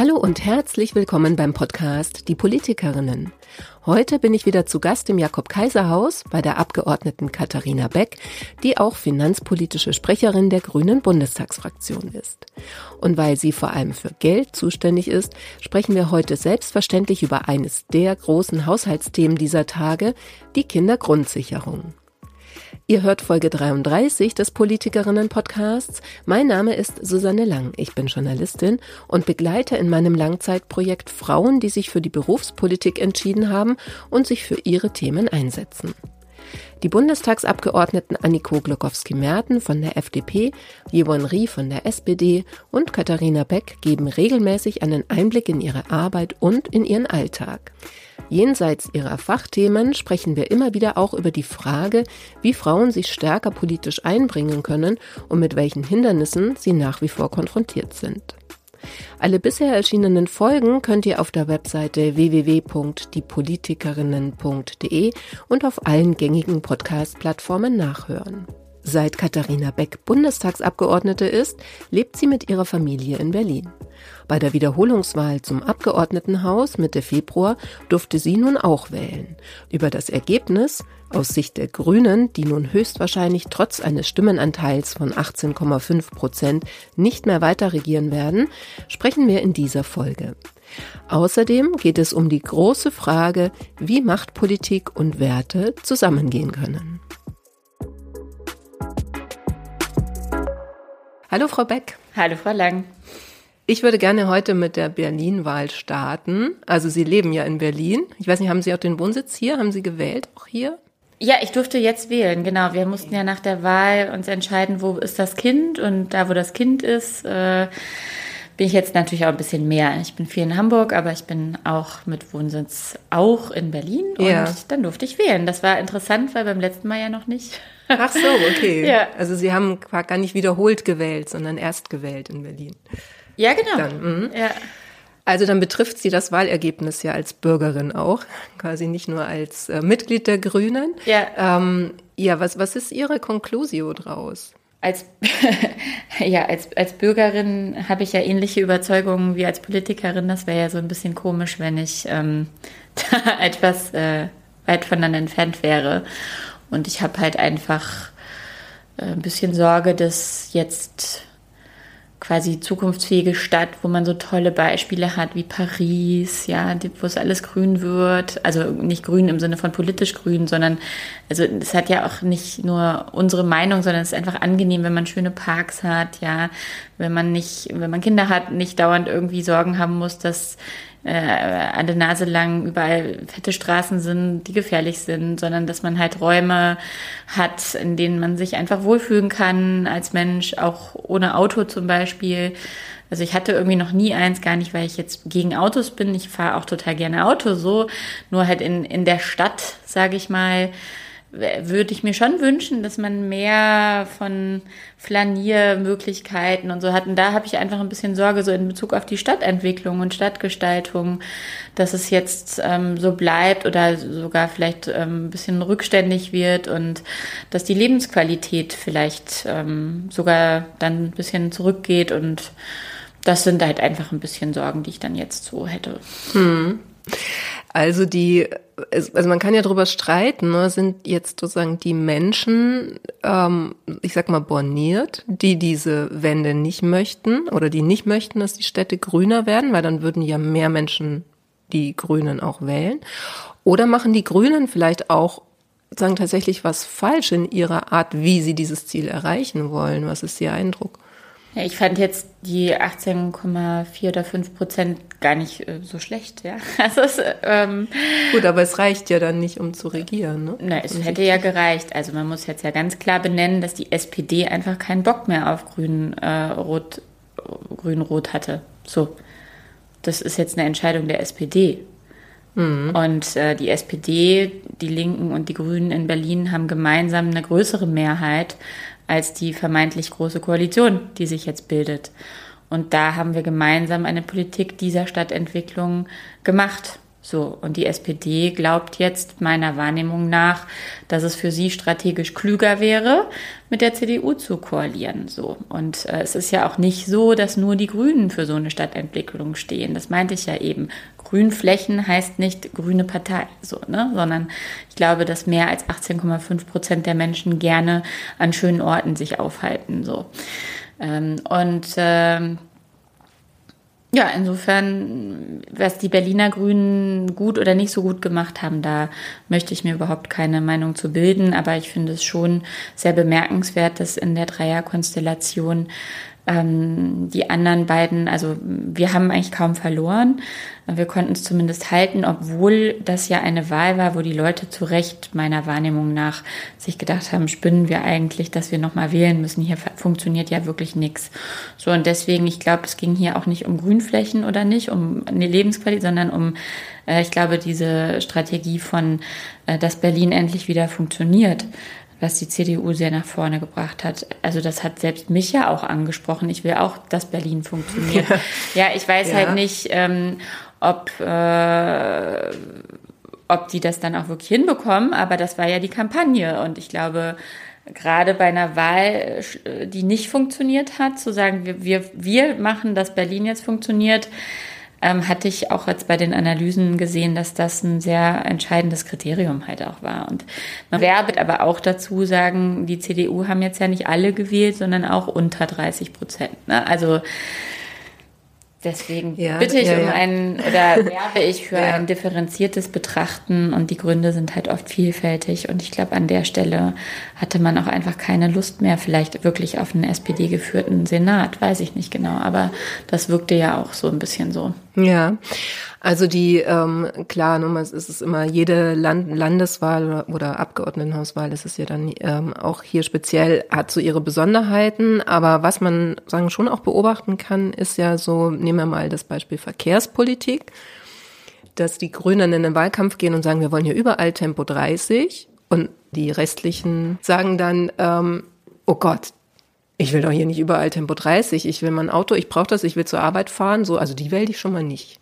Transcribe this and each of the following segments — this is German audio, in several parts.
Hallo und herzlich willkommen beim Podcast Die Politikerinnen. Heute bin ich wieder zu Gast im Jakob-Kaiser-Haus bei der Abgeordneten Katharina Beck, die auch finanzpolitische Sprecherin der Grünen Bundestagsfraktion ist. Und weil sie vor allem für Geld zuständig ist, sprechen wir heute selbstverständlich über eines der großen Haushaltsthemen dieser Tage, die Kindergrundsicherung. Ihr hört Folge 33 des Politikerinnen-Podcasts. Mein Name ist Susanne Lang. Ich bin Journalistin und begleite in meinem Langzeitprojekt Frauen, die sich für die Berufspolitik entschieden haben und sich für ihre Themen einsetzen. Die Bundestagsabgeordneten Anniko Glokowski-Merten von der FDP, Jewon Rie von der SPD und Katharina Beck geben regelmäßig einen Einblick in ihre Arbeit und in ihren Alltag. Jenseits ihrer Fachthemen sprechen wir immer wieder auch über die Frage, wie Frauen sich stärker politisch einbringen können und mit welchen Hindernissen sie nach wie vor konfrontiert sind. Alle bisher erschienenen Folgen könnt ihr auf der Webseite www.diepolitikerinnen.de und auf allen gängigen Podcast-Plattformen nachhören. Seit Katharina Beck Bundestagsabgeordnete ist, lebt sie mit ihrer Familie in Berlin. Bei der Wiederholungswahl zum Abgeordnetenhaus Mitte Februar durfte sie nun auch wählen. Über das Ergebnis aus Sicht der Grünen, die nun höchstwahrscheinlich trotz eines Stimmenanteils von 18,5 Prozent nicht mehr weiter regieren werden, sprechen wir in dieser Folge. Außerdem geht es um die große Frage, wie Machtpolitik und Werte zusammengehen können. Hallo Frau Beck. Hallo Frau Lang. Ich würde gerne heute mit der Berlin-Wahl starten. Also Sie leben ja in Berlin. Ich weiß nicht, haben Sie auch den Wohnsitz hier? Haben Sie gewählt auch hier? Ja, ich durfte jetzt wählen, genau. Wir mussten ja nach der Wahl uns entscheiden, wo ist das Kind und da, wo das Kind ist, äh, bin ich jetzt natürlich auch ein bisschen mehr. Ich bin viel in Hamburg, aber ich bin auch mit Wohnsitz auch in Berlin und ja. dann durfte ich wählen. Das war interessant, weil beim letzten Mal ja noch nicht. Ach so, okay. ja. Also Sie haben gar nicht wiederholt gewählt, sondern erst gewählt in Berlin. Ja, genau. Dann, mhm. ja. Also dann betrifft sie das Wahlergebnis ja als Bürgerin auch, quasi nicht nur als äh, Mitglied der Grünen. Ja. Ähm, ja, was, was ist Ihre Konklusio draus? Als, ja, als, als Bürgerin habe ich ja ähnliche Überzeugungen wie als Politikerin. Das wäre ja so ein bisschen komisch, wenn ich ähm, da etwas äh, weit voneinander entfernt wäre. Und ich habe halt einfach äh, ein bisschen Sorge, dass jetzt quasi zukunftsfähige Stadt, wo man so tolle Beispiele hat wie Paris, ja, wo es alles grün wird. Also nicht grün im Sinne von politisch grün, sondern also es hat ja auch nicht nur unsere Meinung, sondern es ist einfach angenehm, wenn man schöne Parks hat, ja, wenn man nicht, wenn man Kinder hat, nicht dauernd irgendwie Sorgen haben muss, dass äh, an der Nase lang überall fette Straßen sind, die gefährlich sind, sondern dass man halt Räume hat, in denen man sich einfach wohlfühlen kann als Mensch, auch ohne Auto zum Beispiel. Also ich hatte irgendwie noch nie eins, gar nicht, weil ich jetzt gegen Autos bin. Ich fahre auch total gerne Auto so, nur halt in, in der Stadt, sage ich mal, würde ich mir schon wünschen, dass man mehr von Flaniermöglichkeiten und so hat. Und da habe ich einfach ein bisschen Sorge so in Bezug auf die Stadtentwicklung und Stadtgestaltung, dass es jetzt ähm, so bleibt oder sogar vielleicht ähm, ein bisschen rückständig wird und dass die Lebensqualität vielleicht ähm, sogar dann ein bisschen zurückgeht. Und das sind halt einfach ein bisschen Sorgen, die ich dann jetzt so hätte. Hm. Also die, also man kann ja darüber streiten, ne? sind jetzt sozusagen die Menschen, ähm, ich sag mal borniert, die diese Wende nicht möchten oder die nicht möchten, dass die Städte grüner werden, weil dann würden ja mehr Menschen die Grünen auch wählen. Oder machen die Grünen vielleicht auch sagen tatsächlich was falsch in ihrer Art, wie sie dieses Ziel erreichen wollen? Was ist Ihr Eindruck? Ja, ich fand jetzt die 18,4 oder 5 Prozent gar nicht äh, so schlecht, ja. Also es, ähm, Gut, aber es reicht ja dann nicht, um zu regieren, ne? Na, es hätte ja gereicht. Also man muss jetzt ja ganz klar benennen, dass die SPD einfach keinen Bock mehr auf Grün, äh, Rot, Grün-Rot hatte. So. Das ist jetzt eine Entscheidung der SPD. Mhm. Und äh, die SPD, die Linken und die Grünen in Berlin haben gemeinsam eine größere Mehrheit als die vermeintlich große Koalition, die sich jetzt bildet. Und da haben wir gemeinsam eine Politik dieser Stadtentwicklung gemacht. So, und die SPD glaubt jetzt meiner Wahrnehmung nach, dass es für sie strategisch klüger wäre, mit der CDU zu koalieren. So. Und äh, es ist ja auch nicht so, dass nur die Grünen für so eine Stadtentwicklung stehen. Das meinte ich ja eben. Grünflächen heißt nicht grüne Partei, so, ne? sondern ich glaube, dass mehr als 18,5 Prozent der Menschen gerne an schönen Orten sich aufhalten. So. Ähm, und ähm, ja, insofern, was die Berliner Grünen gut oder nicht so gut gemacht haben, da möchte ich mir überhaupt keine Meinung zu bilden. Aber ich finde es schon sehr bemerkenswert, dass in der Dreierkonstellation ähm, die anderen beiden, also wir haben eigentlich kaum verloren. Wir konnten es zumindest halten, obwohl das ja eine Wahl war, wo die Leute zu Recht meiner Wahrnehmung nach sich gedacht haben, spinnen wir eigentlich, dass wir nochmal wählen müssen. Hier funktioniert ja wirklich nichts. So und deswegen, ich glaube, es ging hier auch nicht um Grünflächen oder nicht, um eine Lebensqualität, sondern um, äh, ich glaube, diese Strategie von, äh, dass Berlin endlich wieder funktioniert was die CDU sehr nach vorne gebracht hat. Also das hat selbst mich ja auch angesprochen. Ich will auch, dass Berlin funktioniert. Ja, ich weiß ja. halt nicht, ähm, ob, äh, ob die das dann auch wirklich hinbekommen, aber das war ja die Kampagne. Und ich glaube, gerade bei einer Wahl, die nicht funktioniert hat, zu sagen, wir, wir, wir machen, dass Berlin jetzt funktioniert, ähm, hatte ich auch jetzt bei den Analysen gesehen, dass das ein sehr entscheidendes Kriterium halt auch war. Und man werbe aber auch dazu sagen, die CDU haben jetzt ja nicht alle gewählt, sondern auch unter 30 Prozent. Ne? Also Deswegen ja, bitte ich ja, um ja. ein oder werbe ich für ein differenziertes Betrachten und die Gründe sind halt oft vielfältig und ich glaube, an der Stelle hatte man auch einfach keine Lust mehr, vielleicht wirklich auf einen SPD-geführten Senat, weiß ich nicht genau, aber das wirkte ja auch so ein bisschen so. Ja, also die, ähm, klar, nun, es ist immer jede Land Landeswahl oder Abgeordnetenhauswahl, das ist ja dann ähm, auch hier speziell, hat so ihre Besonderheiten. Aber was man sagen schon auch beobachten kann, ist ja so, nehmen wir mal das Beispiel Verkehrspolitik, dass die Grünen in den Wahlkampf gehen und sagen, wir wollen hier überall Tempo 30 und die restlichen sagen dann, ähm, oh Gott, ich will doch hier nicht überall Tempo 30, ich will mein Auto, ich brauche das, ich will zur Arbeit fahren, so, also die wähle ich schon mal nicht.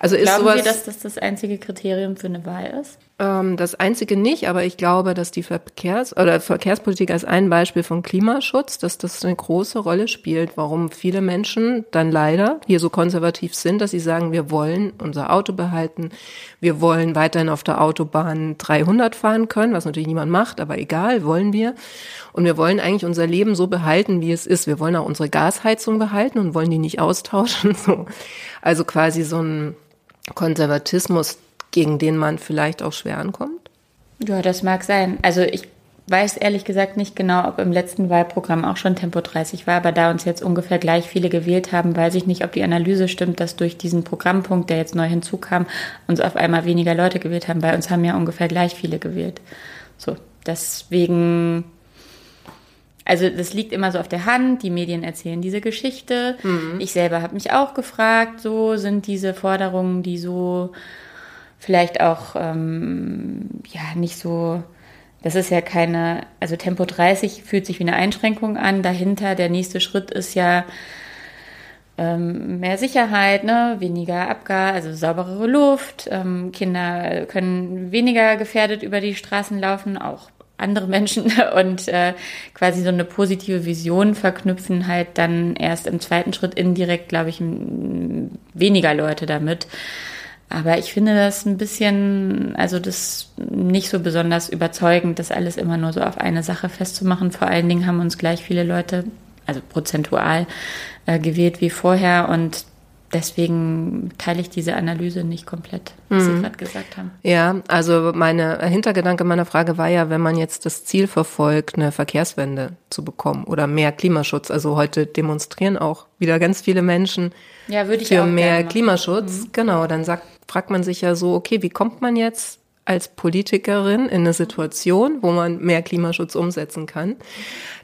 Also ist Glauben sowas, Sie, dass das das einzige Kriterium für eine Wahl ist? Ähm, das einzige nicht, aber ich glaube, dass die Verkehrs- oder Verkehrspolitik als ein Beispiel von Klimaschutz, dass das eine große Rolle spielt, warum viele Menschen dann leider hier so konservativ sind, dass sie sagen, wir wollen unser Auto behalten, wir wollen weiterhin auf der Autobahn 300 fahren können, was natürlich niemand macht, aber egal, wollen wir. Und wir wollen eigentlich unser Leben so behalten, wie es ist. Wir wollen auch unsere Gasheizung behalten und wollen die nicht austauschen. So. Also quasi so ein Konservatismus, gegen den man vielleicht auch schwer ankommt? Ja, das mag sein. Also ich weiß ehrlich gesagt nicht genau, ob im letzten Wahlprogramm auch schon Tempo 30 war, aber da uns jetzt ungefähr gleich viele gewählt haben, weiß ich nicht, ob die Analyse stimmt, dass durch diesen Programmpunkt, der jetzt neu hinzukam, uns auf einmal weniger Leute gewählt haben. Bei uns haben ja ungefähr gleich viele gewählt. So, deswegen also das liegt immer so auf der Hand, die Medien erzählen diese Geschichte. Mhm. Ich selber habe mich auch gefragt, so sind diese Forderungen, die so vielleicht auch ähm, ja nicht so, das ist ja keine, also Tempo 30 fühlt sich wie eine Einschränkung an. Dahinter der nächste Schritt ist ja ähm, mehr Sicherheit, ne? weniger Abgas, also sauberere Luft. Ähm, Kinder können weniger gefährdet über die Straßen laufen, auch andere Menschen und äh, quasi so eine positive Vision verknüpfen halt dann erst im zweiten Schritt indirekt, glaube ich, weniger Leute damit. Aber ich finde das ein bisschen, also das nicht so besonders überzeugend, das alles immer nur so auf eine Sache festzumachen. Vor allen Dingen haben uns gleich viele Leute, also prozentual, äh, gewählt wie vorher und deswegen teile ich diese Analyse nicht komplett, was mhm. Sie gerade gesagt haben. Ja, also meine Hintergedanke meiner Frage war ja, wenn man jetzt das Ziel verfolgt, eine Verkehrswende zu bekommen oder mehr Klimaschutz. Also heute demonstrieren auch wieder ganz viele Menschen ja, würde ich für mehr Klimaschutz. Mhm. Genau, dann sagt, fragt man sich ja so, okay, wie kommt man jetzt als Politikerin in eine Situation, wo man mehr Klimaschutz umsetzen kann?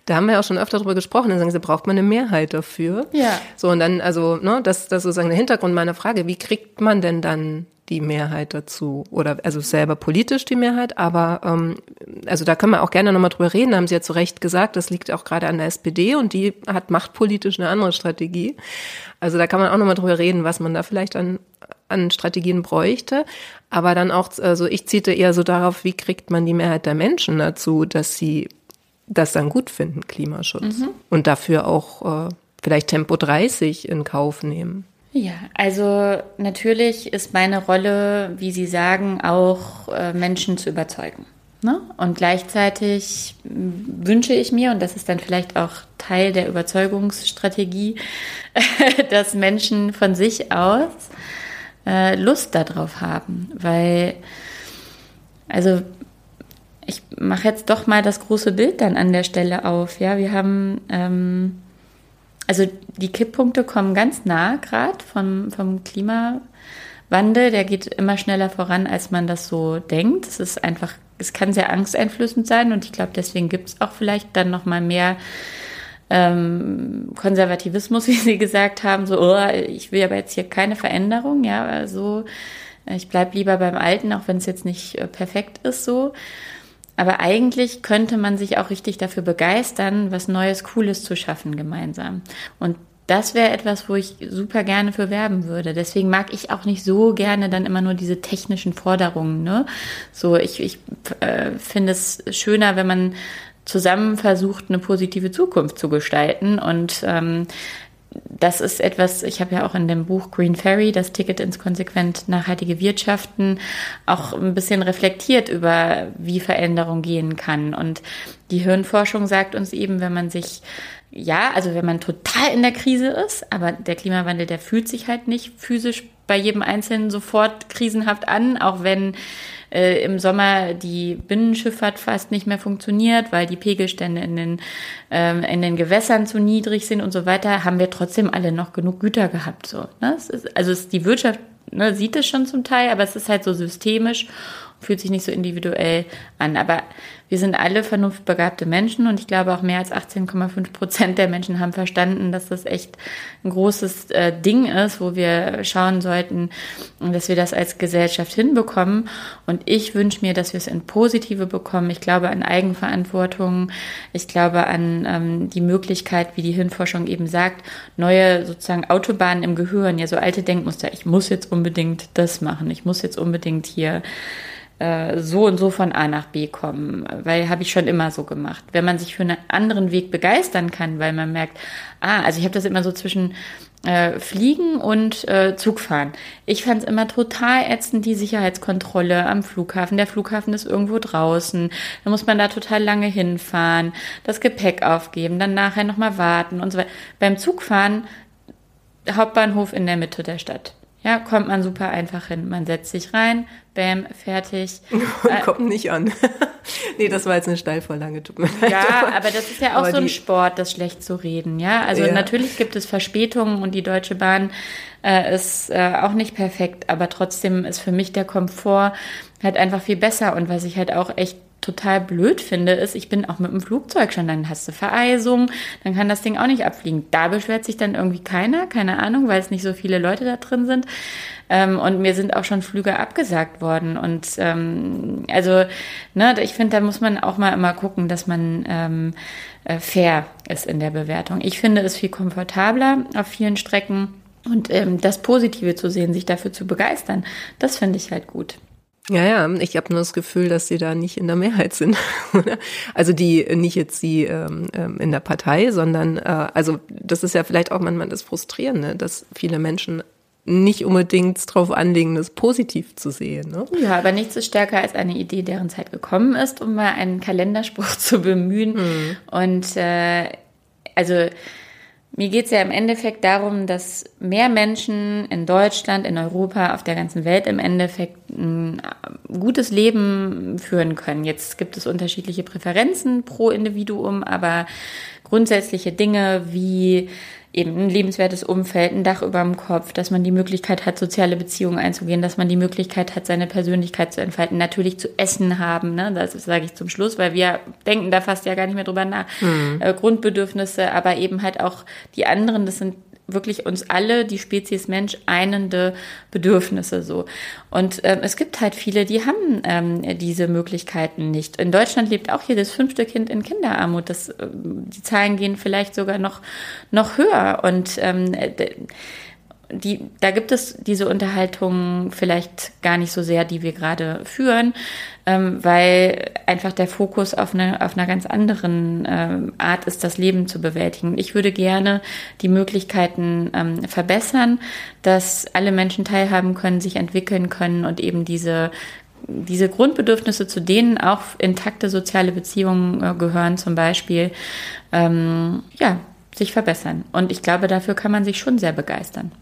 Da haben wir auch schon öfter darüber gesprochen. Dann sagen sie, braucht man eine Mehrheit dafür. Ja. So, und dann, also, ne, das, das ist sozusagen der Hintergrund meiner Frage. Wie kriegt man denn dann die Mehrheit dazu? Oder, also selber politisch die Mehrheit, aber, ähm, also da können wir auch gerne nochmal drüber reden. Da haben Sie ja zu Recht gesagt, das liegt auch gerade an der SPD und die hat machtpolitisch eine andere Strategie. Also da kann man auch nochmal drüber reden, was man da vielleicht an an Strategien bräuchte. Aber dann auch, also ich ziete eher so darauf, wie kriegt man die Mehrheit der Menschen dazu, dass sie das dann gut finden, Klimaschutz. Mhm. Und dafür auch äh, vielleicht Tempo 30 in Kauf nehmen. Ja, also natürlich ist meine Rolle, wie Sie sagen, auch äh, Menschen zu überzeugen. Ne? Und gleichzeitig wünsche ich mir, und das ist dann vielleicht auch Teil der Überzeugungsstrategie, dass Menschen von sich aus äh, Lust darauf haben. Weil, also ich mache jetzt doch mal das große Bild dann an der Stelle auf. Ja, wir haben, ähm, also die Kipppunkte kommen ganz nah gerade vom, vom Klimawandel. Der geht immer schneller voran, als man das so denkt. Es ist einfach es kann sehr angsteinflößend sein und ich glaube, deswegen gibt es auch vielleicht dann noch mal mehr ähm, Konservativismus, wie Sie gesagt haben, so, oh, ich will aber jetzt hier keine Veränderung, ja, also ich bleibe lieber beim Alten, auch wenn es jetzt nicht äh, perfekt ist so. Aber eigentlich könnte man sich auch richtig dafür begeistern, was Neues, Cooles zu schaffen gemeinsam. Und das wäre etwas, wo ich super gerne für werben würde. Deswegen mag ich auch nicht so gerne dann immer nur diese technischen Forderungen. Ne? So, ich, ich äh, finde es schöner, wenn man zusammen versucht, eine positive Zukunft zu gestalten. Und ähm, das ist etwas, ich habe ja auch in dem Buch Green Ferry, das Ticket ins konsequent nachhaltige Wirtschaften, auch ein bisschen reflektiert über, wie Veränderung gehen kann. Und die Hirnforschung sagt uns eben, wenn man sich ja, also wenn man total in der Krise ist, aber der Klimawandel, der fühlt sich halt nicht physisch bei jedem Einzelnen sofort krisenhaft an, auch wenn äh, im Sommer die Binnenschifffahrt fast nicht mehr funktioniert, weil die Pegelstände in den, ähm, in den Gewässern zu niedrig sind und so weiter, haben wir trotzdem alle noch genug Güter gehabt. So, ne? ist, also ist die Wirtschaft ne, sieht es schon zum Teil, aber es ist halt so systemisch fühlt sich nicht so individuell an. Aber wir sind alle vernunftbegabte Menschen und ich glaube auch mehr als 18,5 Prozent der Menschen haben verstanden, dass das echt ein großes äh, Ding ist, wo wir schauen sollten, dass wir das als Gesellschaft hinbekommen. Und ich wünsche mir, dass wir es in Positive bekommen. Ich glaube an Eigenverantwortung. Ich glaube an ähm, die Möglichkeit, wie die Hirnforschung eben sagt, neue sozusagen Autobahnen im Gehirn, ja so alte Denkmuster. Ich muss jetzt unbedingt das machen. Ich muss jetzt unbedingt hier äh, so und so von A nach B kommen, weil habe ich schon immer so gemacht. Wenn man sich für einen anderen Weg begeistern kann, weil man merkt, ah, also ich habe das immer so zwischen äh, Fliegen und äh, Zugfahren. Ich fand es immer total ätzend, die Sicherheitskontrolle am Flughafen. Der Flughafen ist irgendwo draußen. Da muss man da total lange hinfahren, das Gepäck aufgeben, dann nachher nochmal warten und so weiter. Beim Zugfahren, Hauptbahnhof in der Mitte der Stadt. Ja, kommt man super einfach hin. Man setzt sich rein, bam, fertig. Äh, kommt nicht an. nee, das war jetzt eine Steilvorlage, tut mir leid. Ja, aber das ist ja auch aber so ein Sport, das schlecht zu reden, ja. Also ja. natürlich gibt es Verspätungen und die Deutsche Bahn äh, ist äh, auch nicht perfekt, aber trotzdem ist für mich der Komfort halt einfach viel besser und was ich halt auch echt total blöd finde, ist, ich bin auch mit dem Flugzeug schon, dann hast du Vereisung, dann kann das Ding auch nicht abfliegen. Da beschwert sich dann irgendwie keiner, keine Ahnung, weil es nicht so viele Leute da drin sind. Ähm, und mir sind auch schon Flüge abgesagt worden. Und ähm, also, ne, ich finde, da muss man auch mal immer gucken, dass man ähm, äh, fair ist in der Bewertung. Ich finde es viel komfortabler auf vielen Strecken. Und ähm, das Positive zu sehen, sich dafür zu begeistern, das finde ich halt gut. Ja, ja, ich habe nur das Gefühl, dass sie da nicht in der Mehrheit sind. also die nicht jetzt sie ähm, ähm, in der Partei, sondern äh, also das ist ja vielleicht auch manchmal das Frustrierende, dass viele Menschen nicht unbedingt drauf anlegen, das positiv zu sehen. Ne? Ja, aber nichts ist stärker als eine Idee, deren Zeit gekommen ist, um mal einen Kalenderspruch zu bemühen. Mhm. Und äh, also mir geht es ja im Endeffekt darum, dass mehr Menschen in Deutschland, in Europa, auf der ganzen Welt im Endeffekt ein gutes Leben führen können. Jetzt gibt es unterschiedliche Präferenzen pro Individuum, aber grundsätzliche Dinge wie eben ein lebenswertes Umfeld, ein Dach über dem Kopf, dass man die Möglichkeit hat, soziale Beziehungen einzugehen, dass man die Möglichkeit hat, seine Persönlichkeit zu entfalten, natürlich zu essen haben, ne? das sage ich zum Schluss, weil wir denken da fast ja gar nicht mehr drüber nach, mhm. äh, Grundbedürfnisse, aber eben halt auch die anderen, das sind wirklich uns alle, die Spezies Mensch, einende Bedürfnisse so. Und ähm, es gibt halt viele, die haben ähm, diese Möglichkeiten nicht. In Deutschland lebt auch jedes fünfte Kind in Kinderarmut. Das, äh, die Zahlen gehen vielleicht sogar noch, noch höher. Und ähm, die, da gibt es diese Unterhaltung vielleicht gar nicht so sehr, die wir gerade führen, ähm, weil einfach der Fokus auf, eine, auf einer ganz anderen ähm, Art ist, das Leben zu bewältigen. Ich würde gerne die Möglichkeiten ähm, verbessern, dass alle Menschen teilhaben können, sich entwickeln können und eben diese diese Grundbedürfnisse, zu denen auch intakte soziale Beziehungen äh, gehören, zum Beispiel, ähm, ja, sich verbessern. Und ich glaube, dafür kann man sich schon sehr begeistern.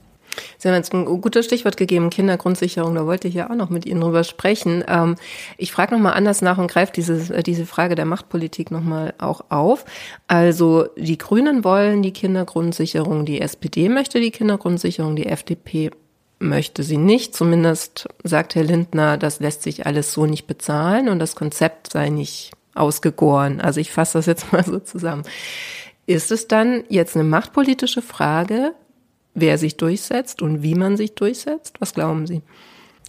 Sie haben jetzt ein gutes Stichwort gegeben, Kindergrundsicherung. Da wollte ich ja auch noch mit Ihnen drüber sprechen. Ähm, ich frage nochmal anders nach und greife diese, äh, diese Frage der Machtpolitik nochmal auch auf. Also die Grünen wollen die Kindergrundsicherung, die SPD möchte die Kindergrundsicherung, die FDP möchte sie nicht. Zumindest sagt Herr Lindner, das lässt sich alles so nicht bezahlen und das Konzept sei nicht ausgegoren. Also ich fasse das jetzt mal so zusammen. Ist es dann jetzt eine machtpolitische Frage, wer sich durchsetzt und wie man sich durchsetzt? Was glauben Sie?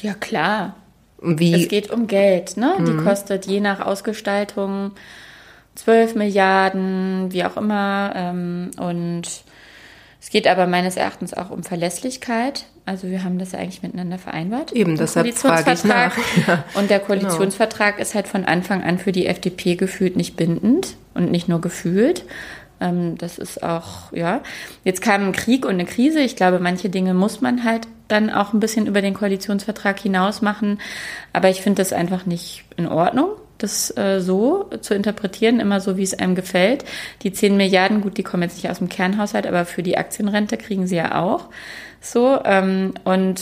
Ja, klar. Wie? Es geht um Geld, ne? Mhm. Die kostet je nach Ausgestaltung 12 Milliarden, wie auch immer. Ähm, und es geht aber meines Erachtens auch um Verlässlichkeit. Also wir haben das ja eigentlich miteinander vereinbart. Eben, deshalb frage ich nach. Ja. Und der Koalitionsvertrag genau. ist halt von Anfang an für die FDP gefühlt nicht bindend und nicht nur gefühlt. Ähm, das ist auch, ja. Jetzt kam ein Krieg und eine Krise. Ich glaube, manche Dinge muss man halt dann auch ein bisschen über den Koalitionsvertrag hinaus machen. Aber ich finde das einfach nicht in Ordnung das äh, so zu interpretieren, immer so, wie es einem gefällt. Die 10 Milliarden, gut, die kommen jetzt nicht aus dem Kernhaushalt, aber für die Aktienrente kriegen sie ja auch so. Ähm, und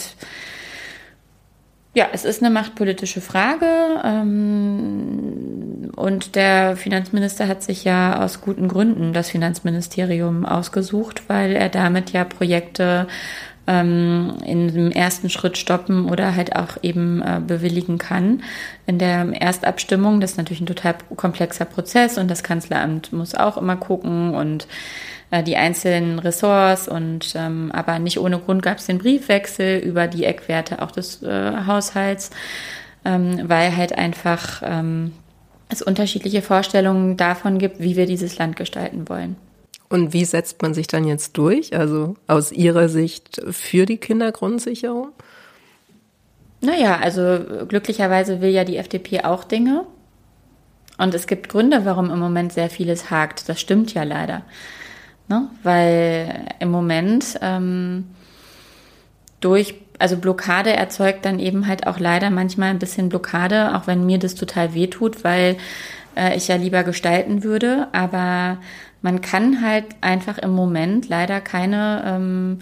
ja, es ist eine machtpolitische Frage. Ähm, und der Finanzminister hat sich ja aus guten Gründen das Finanzministerium ausgesucht, weil er damit ja Projekte ähm, in dem ersten Schritt stoppen oder halt auch eben äh, bewilligen kann. In der Erstabstimmung, das ist natürlich ein total komplexer Prozess und das Kanzleramt muss auch immer gucken und äh, die einzelnen Ressorts und ähm, aber nicht ohne Grund gab es den Briefwechsel über die Eckwerte auch des äh, Haushalts, ähm, weil halt einfach ähm, es unterschiedliche Vorstellungen davon gibt, wie wir dieses Land gestalten wollen. Und wie setzt man sich dann jetzt durch? Also aus Ihrer Sicht für die Kindergrundsicherung? Naja, also glücklicherweise will ja die FDP auch Dinge. Und es gibt Gründe, warum im Moment sehr vieles hakt. Das stimmt ja leider. Ne? Weil im Moment ähm, durch, also Blockade erzeugt dann eben halt auch leider manchmal ein bisschen Blockade, auch wenn mir das total wehtut, weil äh, ich ja lieber gestalten würde. Aber man kann halt einfach im Moment leider keine ähm,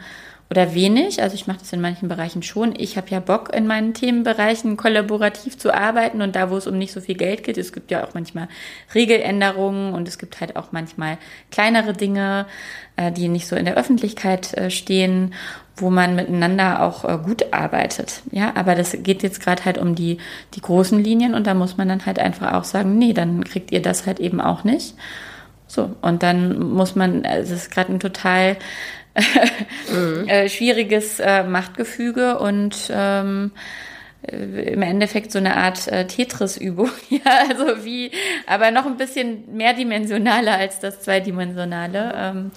oder wenig, also ich mache das in manchen Bereichen schon. Ich habe ja Bock in meinen Themenbereichen kollaborativ zu arbeiten und da, wo es um nicht so viel Geld geht, es gibt ja auch manchmal Regeländerungen und es gibt halt auch manchmal kleinere Dinge, äh, die nicht so in der Öffentlichkeit äh, stehen, wo man miteinander auch äh, gut arbeitet. Ja, aber das geht jetzt gerade halt um die, die großen Linien und da muss man dann halt einfach auch sagen, nee, dann kriegt ihr das halt eben auch nicht. So, und dann muss man, es ist gerade ein total mhm. äh, schwieriges äh, Machtgefüge und ähm, äh, im Endeffekt so eine Art äh, Tetris-Übung. ja, also wie, aber noch ein bisschen mehrdimensionaler als das zweidimensionale. Ähm,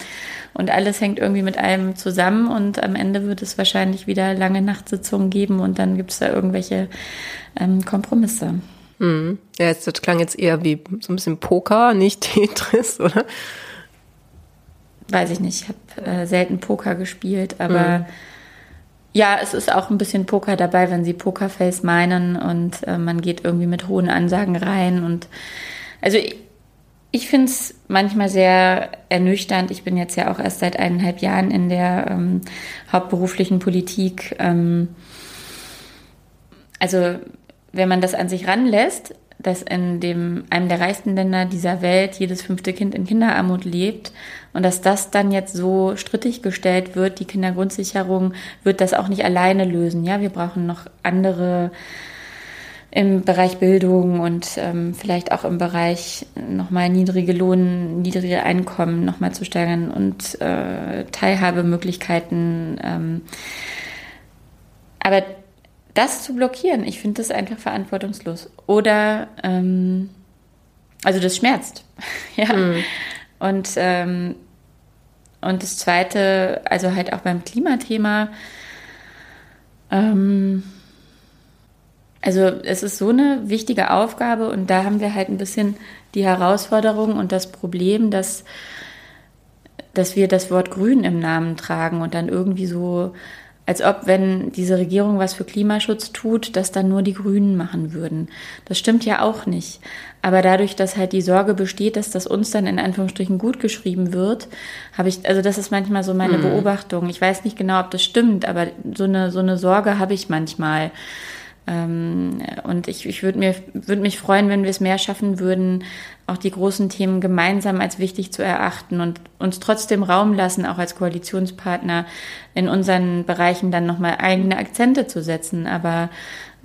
und alles hängt irgendwie mit allem zusammen und am Ende wird es wahrscheinlich wieder lange Nachtsitzungen geben und dann gibt es da irgendwelche ähm, Kompromisse. Mhm. Ja, das klang jetzt eher wie so ein bisschen Poker, nicht Tetris, oder? Weiß ich nicht. Ich habe äh, selten Poker gespielt, aber mhm. Ja, es ist auch ein bisschen Poker dabei, wenn sie Pokerface meinen und äh, man geht irgendwie mit hohen Ansagen rein und also ich, ich finde es manchmal sehr ernüchternd. Ich bin jetzt ja auch erst seit eineinhalb Jahren in der ähm, hauptberuflichen Politik. Ähm, also wenn man das an sich ranlässt, dass in dem, einem der reichsten Länder dieser Welt jedes fünfte Kind in Kinderarmut lebt und dass das dann jetzt so strittig gestellt wird, die Kindergrundsicherung wird das auch nicht alleine lösen. Ja, wir brauchen noch andere im Bereich Bildung und ähm, vielleicht auch im Bereich nochmal niedrige Lohn, niedrige Einkommen nochmal zu steigern und äh, Teilhabemöglichkeiten. Ähm, aber das zu blockieren, ich finde das einfach verantwortungslos. Oder, ähm, also das schmerzt. ja. Mhm. Und, ähm, und das Zweite, also halt auch beim Klimathema, ähm, also es ist so eine wichtige Aufgabe und da haben wir halt ein bisschen die Herausforderung und das Problem, dass, dass wir das Wort Grün im Namen tragen und dann irgendwie so als ob, wenn diese Regierung was für Klimaschutz tut, das dann nur die Grünen machen würden. Das stimmt ja auch nicht. Aber dadurch, dass halt die Sorge besteht, dass das uns dann in Anführungsstrichen gut geschrieben wird, habe ich, also das ist manchmal so meine mhm. Beobachtung. Ich weiß nicht genau, ob das stimmt, aber so eine, so eine Sorge habe ich manchmal. Ähm, und ich, ich würde mir würde mich freuen, wenn wir es mehr schaffen würden, auch die großen Themen gemeinsam als wichtig zu erachten und uns trotzdem Raum lassen, auch als Koalitionspartner in unseren Bereichen dann nochmal eigene Akzente zu setzen. Aber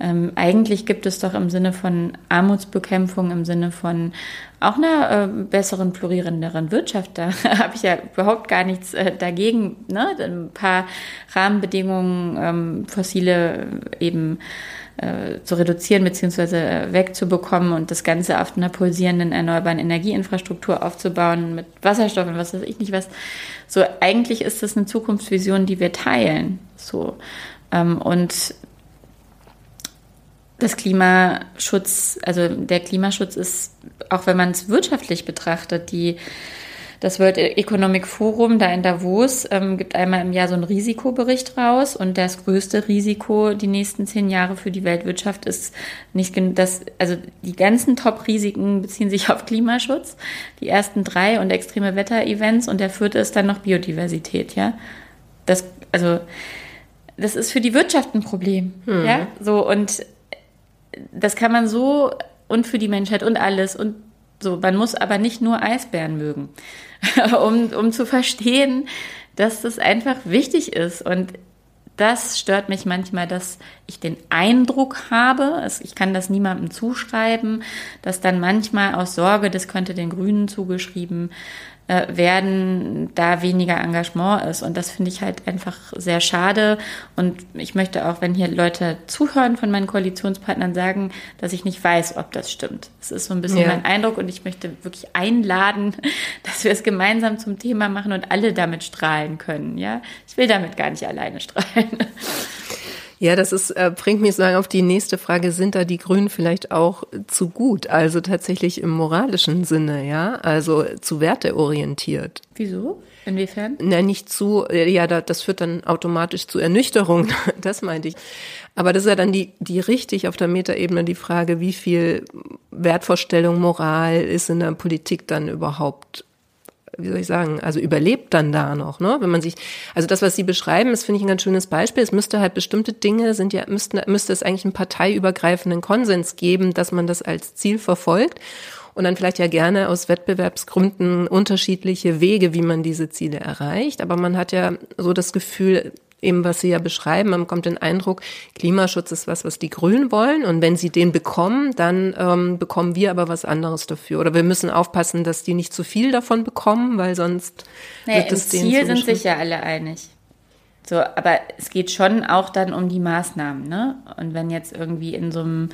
ähm, eigentlich gibt es doch im Sinne von Armutsbekämpfung, im Sinne von auch einer äh, besseren, florierenderen Wirtschaft, da habe ich ja überhaupt gar nichts äh, dagegen, ne? ein paar Rahmenbedingungen, ähm, fossile eben äh, zu reduzieren bzw. wegzubekommen und das Ganze auf einer pulsierenden erneuerbaren Energieinfrastruktur aufzubauen mit Wasserstoff und was weiß ich nicht was. So eigentlich ist das eine Zukunftsvision, die wir teilen. So ähm, und das Klimaschutz, also der Klimaschutz ist, auch wenn man es wirtschaftlich betrachtet, die das World Economic Forum da in Davos ähm, gibt einmal im Jahr so einen Risikobericht raus und das größte Risiko die nächsten zehn Jahre für die Weltwirtschaft ist nicht das, also die ganzen Top-Risiken beziehen sich auf Klimaschutz, die ersten drei und extreme Wetterevents und der vierte ist dann noch Biodiversität, ja. Das, also, das ist für die Wirtschaft ein Problem, mhm. ja. So und das kann man so und für die Menschheit und alles und so. Man muss aber nicht nur Eisbären mögen, um, um zu verstehen, dass das einfach wichtig ist. Und das stört mich manchmal, dass ich den Eindruck habe, ich kann das niemandem zuschreiben, dass dann manchmal aus Sorge, das könnte den Grünen zugeschrieben äh, werden, da weniger Engagement ist. Und das finde ich halt einfach sehr schade. Und ich möchte auch, wenn hier Leute zuhören von meinen Koalitionspartnern, sagen, dass ich nicht weiß, ob das stimmt. Das ist so ein bisschen ja. mein Eindruck und ich möchte wirklich einladen, dass wir es gemeinsam zum Thema machen und alle damit strahlen können. Ja, ich will damit gar nicht alleine strahlen. Ja, das ist, äh, bringt mich sozusagen auf die nächste Frage, sind da die Grünen vielleicht auch zu gut? Also tatsächlich im moralischen Sinne, ja? Also zu werteorientiert. Wieso? Inwiefern? Na, nicht zu, ja, das führt dann automatisch zu Ernüchterung, das meinte ich. Aber das ist ja dann die, die richtig auf der Metaebene die Frage, wie viel Wertvorstellung, Moral ist in der Politik dann überhaupt wie soll ich sagen, also überlebt dann da noch, ne? Wenn man sich, also das, was Sie beschreiben, ist, finde ich, ein ganz schönes Beispiel. Es müsste halt bestimmte Dinge sind ja, müssten, müsste es eigentlich einen parteiübergreifenden Konsens geben, dass man das als Ziel verfolgt und dann vielleicht ja gerne aus Wettbewerbsgründen unterschiedliche Wege, wie man diese Ziele erreicht. Aber man hat ja so das Gefühl, eben was Sie ja beschreiben, man bekommt den Eindruck, Klimaschutz ist was, was die Grünen wollen und wenn sie den bekommen, dann ähm, bekommen wir aber was anderes dafür. Oder wir müssen aufpassen, dass die nicht zu viel davon bekommen, weil sonst naja, wird es denen Ziel sind sich ja alle einig. So, aber es geht schon auch dann um die Maßnahmen, ne? Und wenn jetzt irgendwie in so einem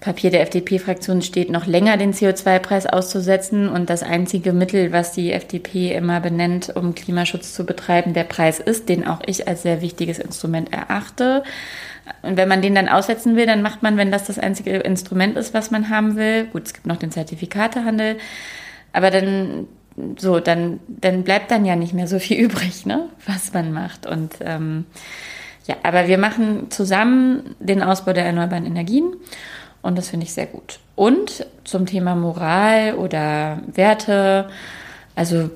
Papier der FDP-Fraktion steht, noch länger den CO2-Preis auszusetzen. Und das einzige Mittel, was die FDP immer benennt, um Klimaschutz zu betreiben, der Preis ist, den auch ich als sehr wichtiges Instrument erachte. Und wenn man den dann aussetzen will, dann macht man, wenn das das einzige Instrument ist, was man haben will, gut, es gibt noch den Zertifikatehandel, aber dann so, dann, dann bleibt dann ja nicht mehr so viel übrig, ne, was man macht. Und ähm, ja, aber wir machen zusammen den Ausbau der erneuerbaren Energien. Und das finde ich sehr gut. Und zum Thema Moral oder Werte, also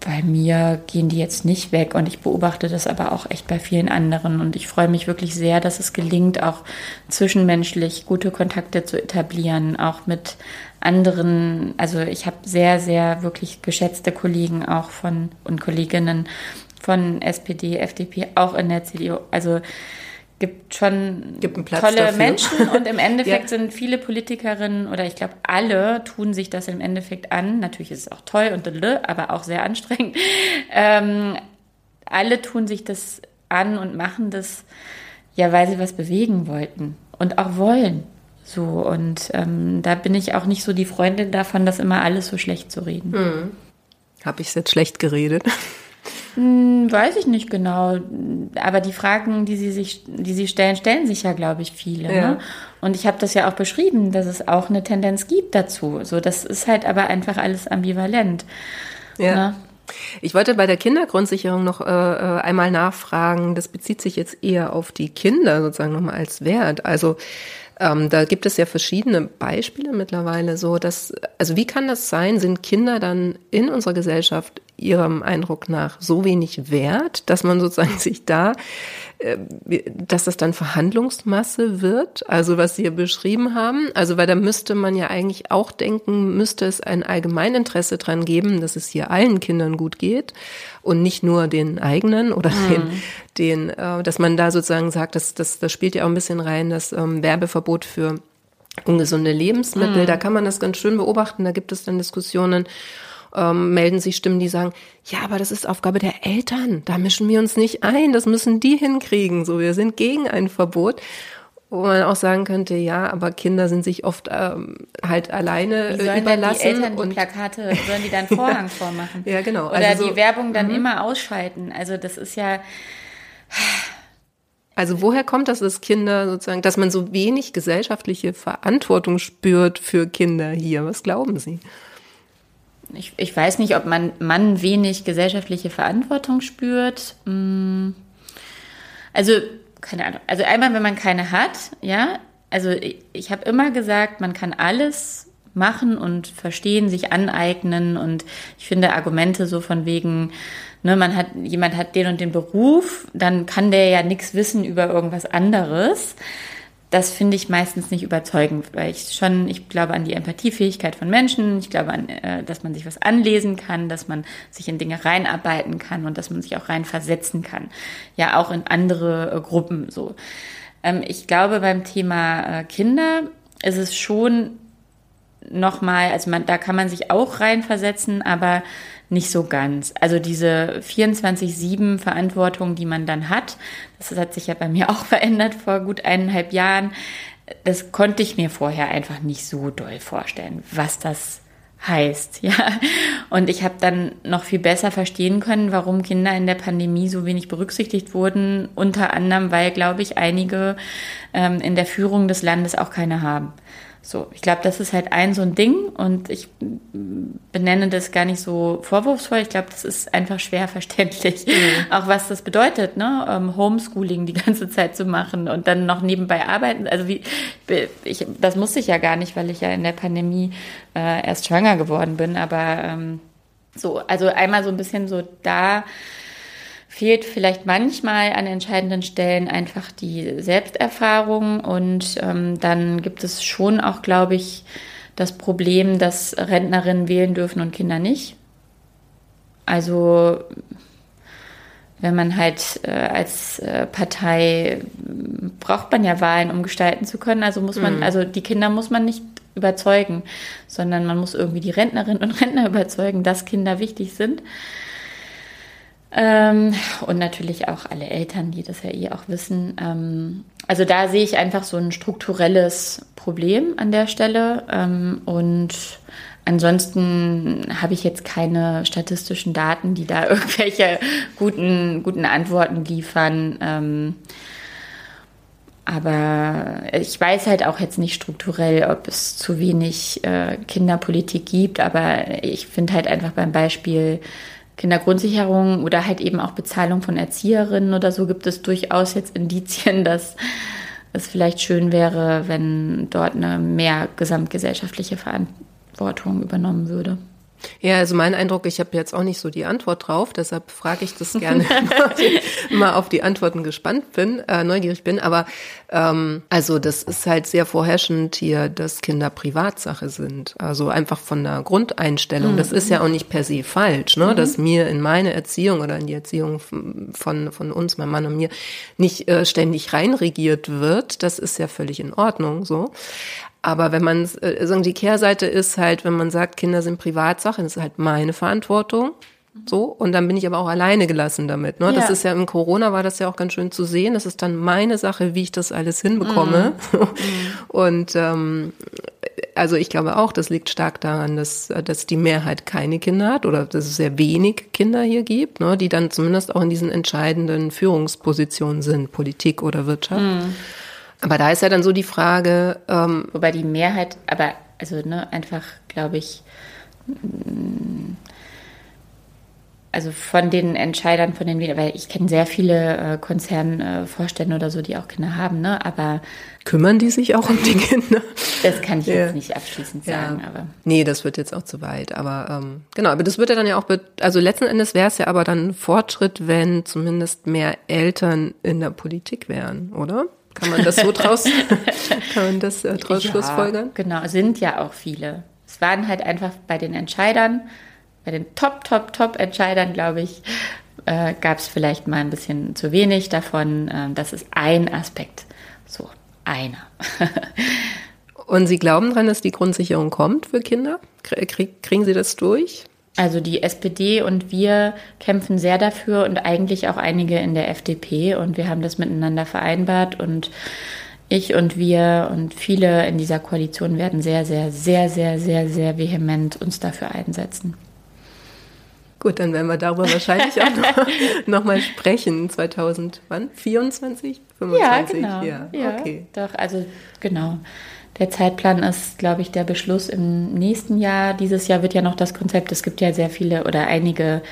bei mir gehen die jetzt nicht weg und ich beobachte das aber auch echt bei vielen anderen und ich freue mich wirklich sehr, dass es gelingt, auch zwischenmenschlich gute Kontakte zu etablieren, auch mit anderen. Also ich habe sehr, sehr wirklich geschätzte Kollegen auch von und Kolleginnen von SPD, FDP, auch in der CDU. Also gibt schon gibt tolle dafür. Menschen und im Endeffekt ja. sind viele Politikerinnen oder ich glaube alle tun sich das im Endeffekt an. Natürlich ist es auch toll und aber auch sehr anstrengend. Ähm, alle tun sich das an und machen das ja, weil sie was bewegen wollten und auch wollen. So und ähm, da bin ich auch nicht so die Freundin davon, das immer alles so schlecht zu reden. Hm. Habe ich es jetzt schlecht geredet? Hm, weiß ich nicht genau. Aber die Fragen, die sie sich, die sie stellen, stellen sich ja, glaube ich, viele. Ja. Ne? Und ich habe das ja auch beschrieben, dass es auch eine Tendenz gibt dazu. So, das ist halt aber einfach alles ambivalent. Ja. Ne? Ich wollte bei der Kindergrundsicherung noch äh, äh, einmal nachfragen. Das bezieht sich jetzt eher auf die Kinder sozusagen nochmal als Wert. Also ähm, da gibt es ja verschiedene Beispiele mittlerweile so, dass, also wie kann das sein? Sind Kinder dann in unserer Gesellschaft Ihrem Eindruck nach so wenig wert, dass man sozusagen sich da, äh, dass das dann Verhandlungsmasse wird? Also was Sie ja beschrieben haben. Also weil da müsste man ja eigentlich auch denken, müsste es ein Allgemeininteresse dran geben, dass es hier allen Kindern gut geht und nicht nur den eigenen oder mhm. den, den, äh, dass man da sozusagen sagt, das, das, das spielt ja auch ein bisschen rein, das ähm, Werbeverbot für ungesunde Lebensmittel. Mhm. Da kann man das ganz schön beobachten. Da gibt es dann Diskussionen ähm, melden sich Stimmen, die sagen, ja, aber das ist Aufgabe der Eltern, da mischen wir uns nicht ein, das müssen die hinkriegen, so wir sind gegen ein Verbot. Wo man auch sagen könnte, ja, aber Kinder sind sich oft ähm, halt alleine Wie sollen überlassen. Denn die Eltern und die Plakate, sollen die dann Vorhang vormachen? Ja, genau. Oder also so, die Werbung dann -hmm. immer ausschalten. Also das ist ja. Also woher kommt das, dass Kinder sozusagen, dass man so wenig gesellschaftliche Verantwortung spürt für Kinder hier? Was glauben Sie? Ich, ich weiß nicht, ob man, man wenig gesellschaftliche Verantwortung spürt. Hm. Also, keine Ahnung. Also einmal, wenn man keine hat, ja, also ich, ich habe immer gesagt, man kann alles machen und verstehen, sich aneignen und ich finde Argumente so von wegen, ne, man hat, jemand hat den und den Beruf, dann kann der ja nichts wissen über irgendwas anderes das finde ich meistens nicht überzeugend, weil ich schon, ich glaube an die Empathiefähigkeit von Menschen, ich glaube an, äh, dass man sich was anlesen kann, dass man sich in Dinge reinarbeiten kann und dass man sich auch reinversetzen kann. Ja, auch in andere äh, Gruppen so. Ähm, ich glaube beim Thema äh, Kinder ist es schon nochmal, also man, da kann man sich auch reinversetzen, aber nicht so ganz. Also diese 24-7 Verantwortung, die man dann hat, das hat sich ja bei mir auch verändert vor gut eineinhalb Jahren. Das konnte ich mir vorher einfach nicht so doll vorstellen, was das heißt, ja. Und ich habe dann noch viel besser verstehen können, warum Kinder in der Pandemie so wenig berücksichtigt wurden. Unter anderem, weil, glaube ich, einige ähm, in der Führung des Landes auch keine haben. So, ich glaube, das ist halt ein so ein Ding und ich benenne das gar nicht so vorwurfsvoll. Ich glaube, das ist einfach schwer verständlich, mhm. auch was das bedeutet, ne? Um, Homeschooling die ganze Zeit zu machen und dann noch nebenbei arbeiten. Also wie, ich, das musste ich ja gar nicht, weil ich ja in der Pandemie äh, erst schwanger geworden bin. Aber ähm, so, also einmal so ein bisschen so da fehlt vielleicht manchmal an entscheidenden Stellen einfach die Selbsterfahrung und ähm, dann gibt es schon auch, glaube ich, das Problem, dass Rentnerinnen wählen dürfen und Kinder nicht. Also wenn man halt äh, als äh, Partei braucht man ja Wahlen, um gestalten zu können. Also muss man, mhm. also die Kinder muss man nicht überzeugen, sondern man muss irgendwie die Rentnerinnen und Rentner überzeugen, dass Kinder wichtig sind. Ähm, und natürlich auch alle Eltern, die das ja eh auch wissen. Ähm, also da sehe ich einfach so ein strukturelles Problem an der Stelle. Ähm, und ansonsten habe ich jetzt keine statistischen Daten, die da irgendwelche guten, guten Antworten liefern. Ähm, aber ich weiß halt auch jetzt nicht strukturell, ob es zu wenig äh, Kinderpolitik gibt. Aber ich finde halt einfach beim Beispiel Kindergrundsicherung oder halt eben auch Bezahlung von Erzieherinnen oder so gibt es durchaus jetzt Indizien, dass es vielleicht schön wäre, wenn dort eine mehr gesamtgesellschaftliche Verantwortung übernommen würde. Ja, also mein Eindruck, ich habe jetzt auch nicht so die Antwort drauf, deshalb frage ich das gerne, mal auf die Antworten gespannt bin, äh, neugierig bin. Aber ähm, also das ist halt sehr vorherrschend hier, dass Kinder Privatsache sind. Also einfach von der Grundeinstellung. Mhm. Das ist ja auch nicht per se falsch, ne? Mhm. dass mir in meine Erziehung oder in die Erziehung von, von uns, mein Mann und mir, nicht äh, ständig reinregiert wird. Das ist ja völlig in Ordnung so. Aber wenn man, äh, sagen die Kehrseite ist halt, wenn man sagt, Kinder sind Privatsache, das ist halt meine Verantwortung. So, und dann bin ich aber auch alleine gelassen damit. Ne? Ja. Das ist ja im Corona war das ja auch ganz schön zu sehen. Das ist dann meine Sache, wie ich das alles hinbekomme. Mhm. und ähm, also ich glaube auch, das liegt stark daran, dass, dass die Mehrheit keine Kinder hat oder dass es sehr wenig Kinder hier gibt, ne, die dann zumindest auch in diesen entscheidenden Führungspositionen sind, Politik oder Wirtschaft. Mhm. Aber da ist ja dann so die Frage. Ähm, Wobei die Mehrheit, aber also ne, einfach, glaube ich, also von den Entscheidern, von den, weil ich kenne sehr viele äh, Konzernvorstände oder so, die auch Kinder haben, ne? Aber kümmern die sich auch um die Kinder? Das kann ich ja. jetzt nicht abschließend sagen, ja. aber nee, das wird jetzt auch zu weit. Aber ähm, genau, aber das wird ja dann ja auch, also letzten Endes wäre es ja aber dann Fortschritt, wenn zumindest mehr Eltern in der Politik wären, oder? Kann man das so draus, kann man das äh, draus ja, schlussfolgern? Genau, sind ja auch viele. Es waren halt einfach bei den Entscheidern bei den Top, Top, Top-Entscheidern, glaube ich, äh, gab es vielleicht mal ein bisschen zu wenig davon. Äh, das ist ein Aspekt. So, einer. Und Sie glauben daran, dass die Grundsicherung kommt für Kinder? Krieg, kriegen Sie das durch? Also die SPD und wir kämpfen sehr dafür und eigentlich auch einige in der FDP und wir haben das miteinander vereinbart und ich und wir und viele in dieser Koalition werden sehr, sehr, sehr, sehr, sehr, sehr vehement uns dafür einsetzen. Gut, dann werden wir darüber wahrscheinlich auch noch, noch mal sprechen. 2024? 25? Ja, genau. Ja, ja, okay. Doch, also genau. Der Zeitplan ist, glaube ich, der Beschluss im nächsten Jahr. Dieses Jahr wird ja noch das Konzept, es gibt ja sehr viele oder einige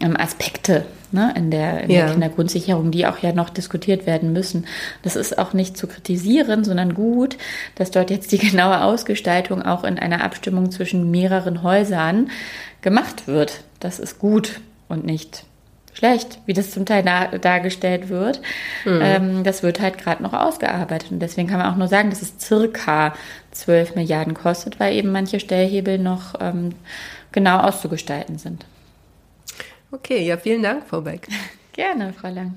ähm, Aspekte ne, in, der, in ja. der Kindergrundsicherung, die auch ja noch diskutiert werden müssen. Das ist auch nicht zu kritisieren, sondern gut, dass dort jetzt die genaue Ausgestaltung auch in einer Abstimmung zwischen mehreren Häusern gemacht wird. Das ist gut und nicht schlecht, wie das zum Teil dar dargestellt wird. Mhm. Ähm, das wird halt gerade noch ausgearbeitet. Und deswegen kann man auch nur sagen, dass es circa 12 Milliarden kostet, weil eben manche Stellhebel noch ähm, genau auszugestalten sind. Okay, ja, vielen Dank, Frau Beck. Gerne, Frau Lang.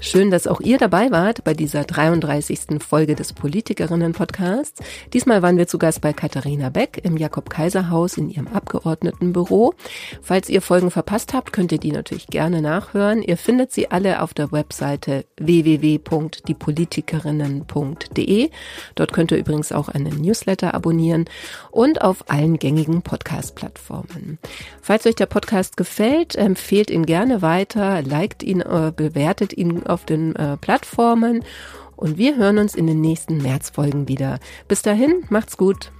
Schön, dass auch ihr dabei wart bei dieser 33. Folge des Politikerinnen-Podcasts. Diesmal waren wir zu Gast bei Katharina Beck im Jakob-Kaiser-Haus in ihrem Abgeordnetenbüro. Falls ihr Folgen verpasst habt, könnt ihr die natürlich gerne nachhören. Ihr findet sie alle auf der Webseite www.diepolitikerinnen.de. Dort könnt ihr übrigens auch einen Newsletter abonnieren und auf allen gängigen Podcast-Plattformen. Falls euch der Podcast gefällt, empfehlt ihn gerne weiter, liked ihn, äh, bewertet ihn auf den äh, Plattformen und wir hören uns in den nächsten Märzfolgen wieder. Bis dahin, macht's gut.